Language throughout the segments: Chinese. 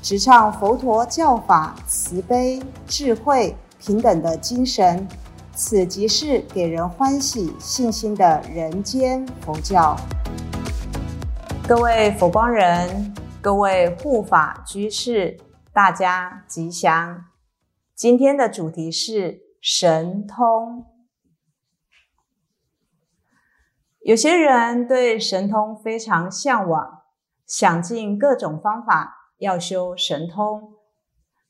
直唱佛陀教法慈悲、智慧、平等的精神。此即是给人欢喜、信心的人间佛教。各位佛光人，各位护法居士，大家吉祥。今天的主题是神通。有些人对神通非常向往，想尽各种方法要修神通。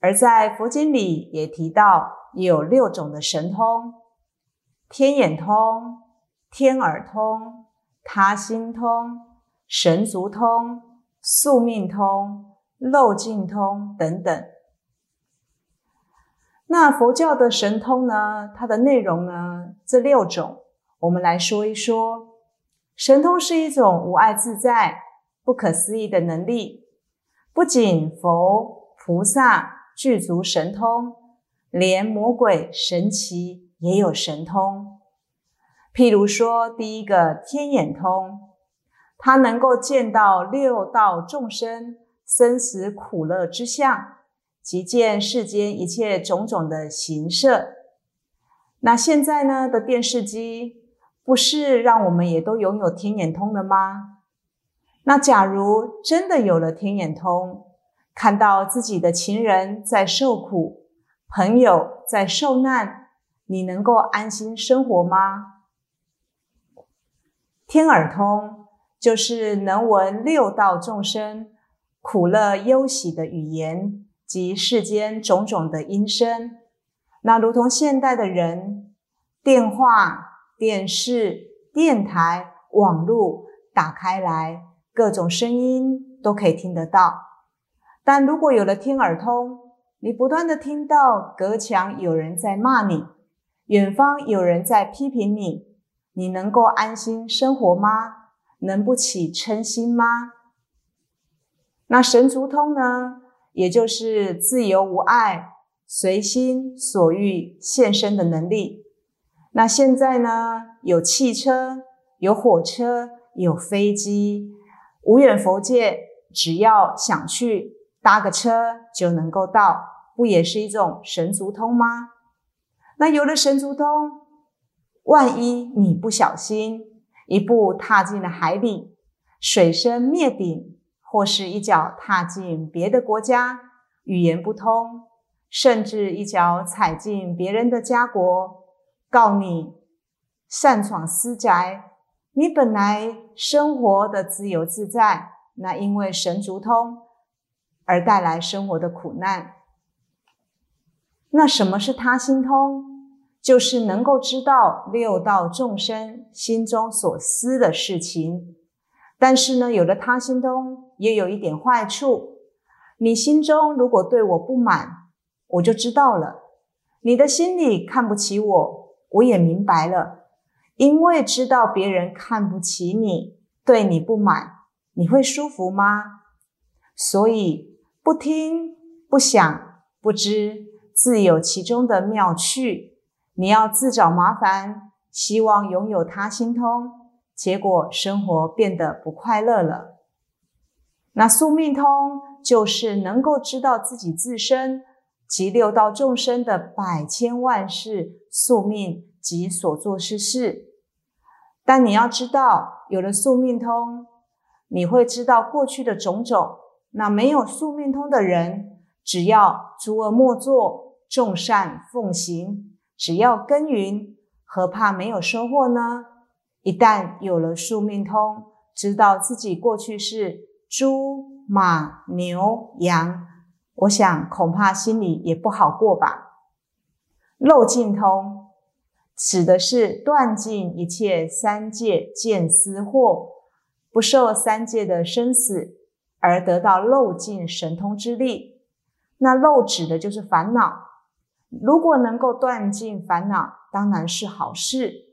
而在佛经里也提到，有六种的神通。天眼通、天耳通、他心通、神足通、宿命通、漏尽通等等。那佛教的神通呢？它的内容呢？这六种，我们来说一说。神通是一种无碍自在、不可思议的能力。不仅佛菩萨具足神通，连魔鬼神奇。也有神通，譬如说，第一个天眼通，它能够见到六道众生生死苦乐之相，即见世间一切种种的形色。那现在呢的电视机，不是让我们也都拥有天眼通了吗？那假如真的有了天眼通，看到自己的情人在受苦，朋友在受难。你能够安心生活吗？天耳通就是能闻六道众生苦乐忧喜的语言及世间种种的音声。那如同现代的人，电话、电视、电台、网络打开来，各种声音都可以听得到。但如果有了天耳通，你不断的听到隔墙有人在骂你。远方有人在批评你，你能够安心生活吗？能不起嗔心吗？那神足通呢？也就是自由无碍、随心所欲现身的能力。那现在呢？有汽车、有火车、有飞机，无远佛界，只要想去搭个车就能够到，不也是一种神足通吗？那有了神足通，万一你不小心一步踏进了海里，水深灭顶，或是一脚踏进别的国家，语言不通，甚至一脚踩进别人的家国，告你擅闯私宅，你本来生活的自由自在，那因为神足通而带来生活的苦难。那什么是他心通？就是能够知道六道众生心中所思的事情。但是呢，有了他心通，也有一点坏处。你心中如果对我不满，我就知道了；你的心里看不起我，我也明白了。因为知道别人看不起你，对你不满，你会舒服吗？所以不听、不想、不知。自有其中的妙趣，你要自找麻烦，希望拥有他心通，结果生活变得不快乐了。那宿命通就是能够知道自己自身及六道众生的百千万世宿命及所做之事。但你要知道，有了宿命通，你会知道过去的种种。那没有宿命通的人，只要诸恶莫作。众善奉行，只要耕耘，何怕没有收获呢？一旦有了宿命通，知道自己过去是猪、马、牛、羊，我想恐怕心里也不好过吧。漏尽通指的是断尽一切三界见思惑，不受三界的生死，而得到漏尽神通之力。那漏指的就是烦恼。如果能够断尽烦恼，当然是好事。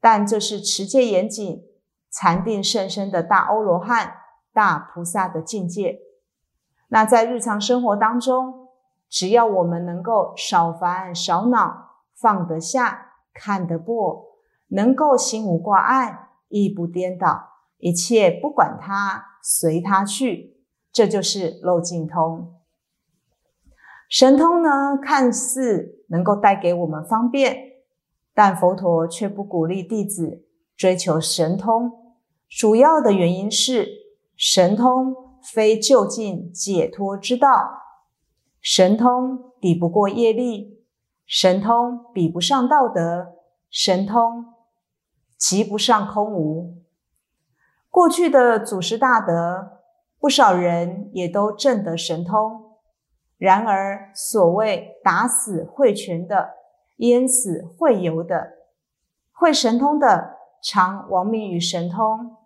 但这是持戒严谨、禅定甚深的大欧罗汉、大菩萨的境界。那在日常生活当中，只要我们能够少烦少恼，放得下、看得破，能够心无挂碍、意不颠倒，一切不管它，随它去，这就是漏尽通。神通呢，看似能够带给我们方便，但佛陀却不鼓励弟子追求神通。主要的原因是，神通非就近解脱之道，神通抵不过业力，神通比不上道德，神通及不上空无。过去的祖师大德，不少人也都证得神通。然而，所谓打死会拳的，淹死会游的，会神通的，常亡命于神通。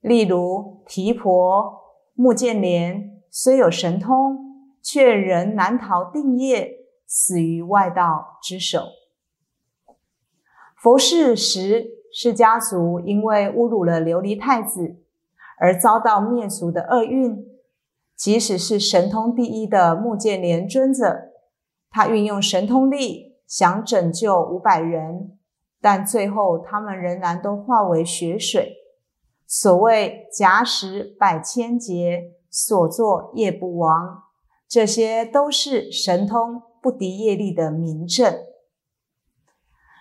例如提婆、穆建连，虽有神通，却仍难逃定业，死于外道之手。佛世时，释家族因为侮辱了琉璃太子，而遭到灭族的厄运。即使是神通第一的木建连尊者，他运用神通力想拯救五百人，但最后他们仍然都化为血水。所谓假使百千劫，所作业不亡，这些都是神通不敌业力的明证。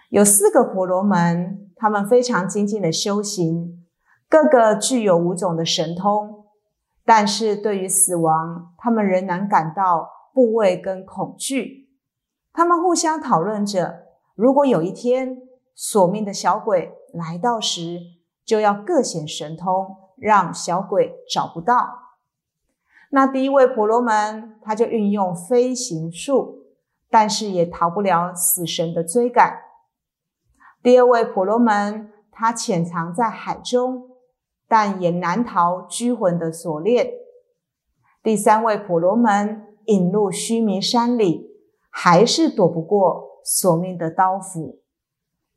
有四个婆罗门，他们非常精进的修行，个个具有五种的神通。但是对于死亡，他们仍然感到怖畏跟恐惧。他们互相讨论着：如果有一天索命的小鬼来到时，就要各显神通，让小鬼找不到。那第一位婆罗门，他就运用飞行术，但是也逃不了死神的追赶。第二位婆罗门，他潜藏在海中。但也难逃拘魂的锁链。第三位婆罗门引入须弥山里，还是躲不过索命的刀斧。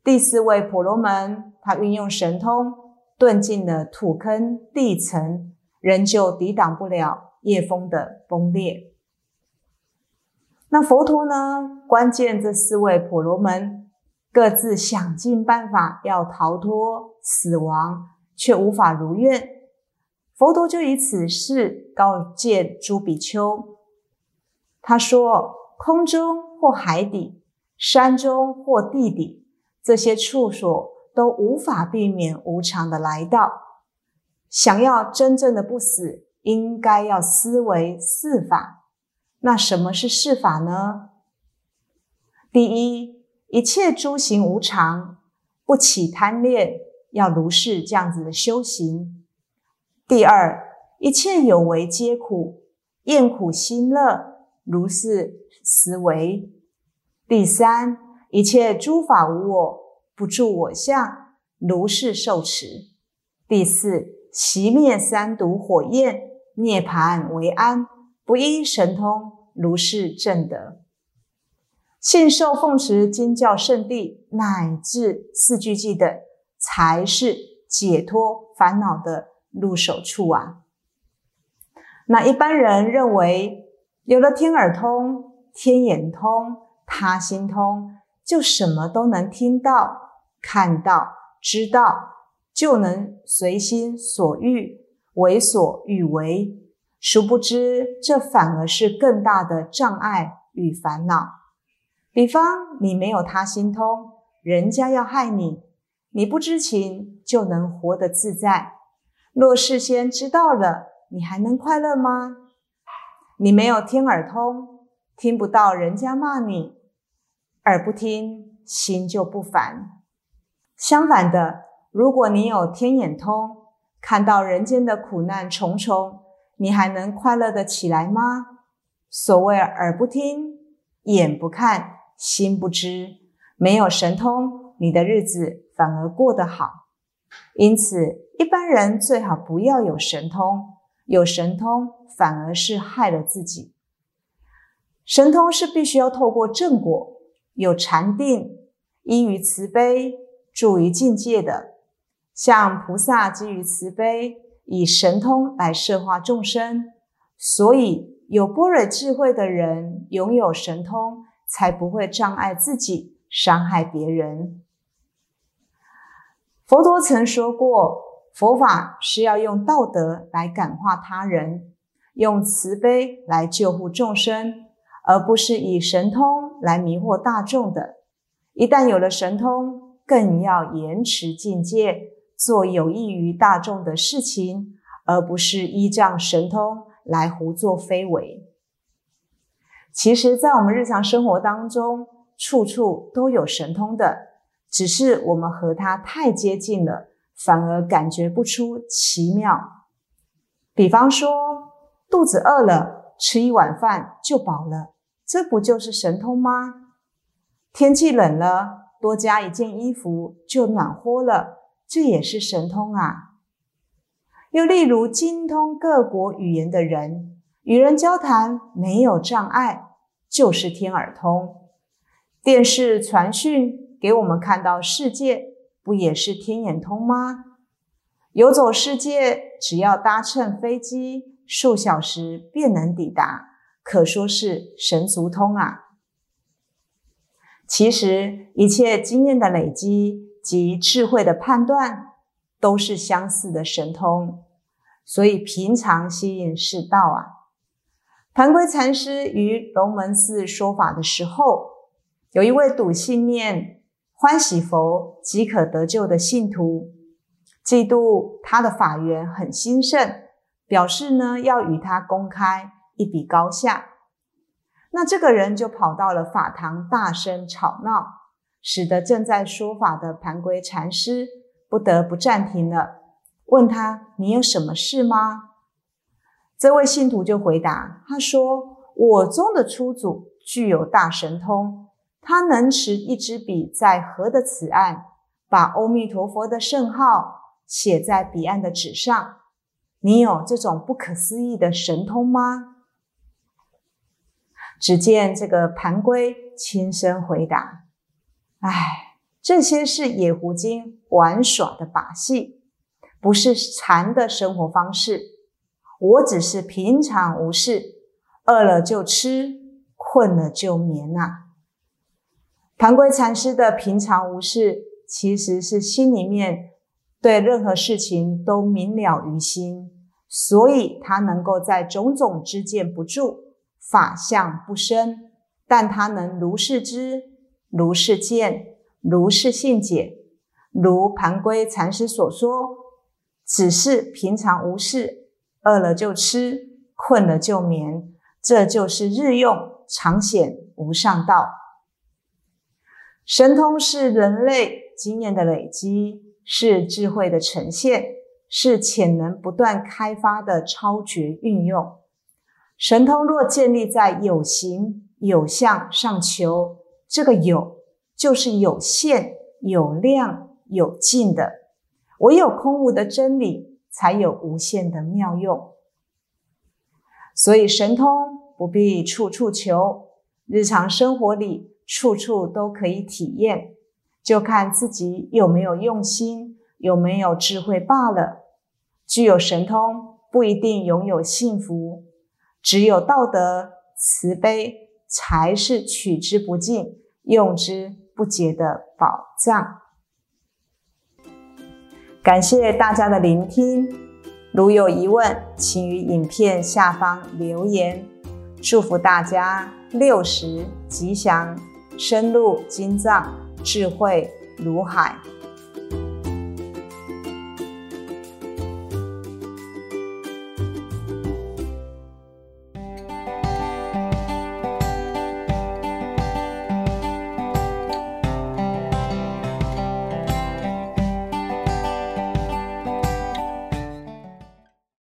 第四位婆罗门，他运用神通遁进了土坑地层，仍旧抵挡不了夜风的崩裂。那佛陀呢？关键这四位婆罗门各自想尽办法要逃脱死亡。却无法如愿，佛陀就以此事告诫朱比丘。他说：“空中或海底，山中或地底，这些处所都无法避免无常的来到。想要真正的不死，应该要思维四法。那什么是四法呢？第一，一切诸行无常，不起贪恋。”要如是这样子的修行。第二，一切有为皆苦，厌苦心乐，如是思维。第三，一切诸法无我，不住我相，如是受持。第四，熄灭三毒火焰，涅盘为安，不依神通，如是正德。信受奉持经教圣地，乃至四句偈等。才是解脱烦恼的入手处啊！那一般人认为，有了天耳通、天眼通、他心通，就什么都能听到、看到、知道，就能随心所欲、为所欲为。殊不知，这反而是更大的障碍与烦恼。比方，你没有他心通，人家要害你。你不知情就能活得自在，若事先知道了，你还能快乐吗？你没有天耳通，听不到人家骂你，耳不听，心就不烦。相反的，如果你有天眼通，看到人间的苦难重重，你还能快乐的起来吗？所谓耳不听，眼不看，心不知，没有神通，你的日子。反而过得好，因此一般人最好不要有神通，有神通反而是害了自己。神通是必须要透过正果，有禅定，依于慈悲，助于境界的。像菩萨基于慈悲，以神通来摄化众生，所以有般若智慧的人，拥有神通，才不会障碍自己，伤害别人。佛陀曾说过，佛法是要用道德来感化他人，用慈悲来救护众生。而不是以神通来迷惑大众的。一旦有了神通，更要延迟境界，做有益于大众的事情，而不是依仗神通来胡作非为。其实，在我们日常生活当中，处处都有神通的，只是我们和它太接近了，反而感觉不出奇妙。比方说，肚子饿了，吃一碗饭就饱了。这不就是神通吗？天气冷了，多加一件衣服就暖和了，这也是神通啊。又例如精通各国语言的人，与人交谈没有障碍，就是天耳通。电视传讯给我们看到世界，不也是天眼通吗？游走世界，只要搭乘飞机，数小时便能抵达。可说是神足通啊！其实一切经验的累积及智慧的判断，都是相似的神通，所以平常吸引是道啊。盘龟禅师于龙门寺说法的时候，有一位笃信念欢喜佛即可得救的信徒，嫉妒他的法缘很兴盛，表示呢要与他公开。一比高下，那这个人就跑到了法堂，大声吵闹，使得正在说法的盘龟禅师不得不暂停了，问他：“你有什么事吗？”这位信徒就回答：“他说，我宗的初祖具有大神通，他能持一支笔在河的此岸，把阿弥陀佛的圣号写在彼岸的纸上。你有这种不可思议的神通吗？”只见这个盘龟轻声回答：“哎，这些是野狐精玩耍的把戏，不是禅的生活方式。我只是平常无事，饿了就吃，困了就眠呐。”盘龟禅师的平常无事，其实是心里面对任何事情都明了于心，所以他能够在种种之见不住。法相不生，但他能如是知，如是见，如是信解。如盘龟禅师所说，只是平常无事，饿了就吃，困了就眠，这就是日用常显无上道。神通是人类经验的累积，是智慧的呈现，是潜能不断开发的超绝运用。神通若建立在有形有相上求，这个有就是有限、有量、有尽的；唯有空无的真理，才有无限的妙用。所以神通不必处处求，日常生活里处处都可以体验，就看自己有没有用心，有没有智慧罢了。具有神通不一定拥有幸福。只有道德慈悲，才是取之不尽、用之不竭的宝藏。感谢大家的聆听，如有疑问，请于影片下方留言。祝福大家六十吉祥，深入经藏，智慧如海。